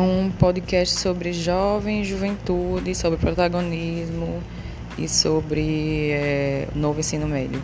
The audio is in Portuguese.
um podcast sobre jovem juventude, sobre protagonismo e sobre é, novo ensino médio.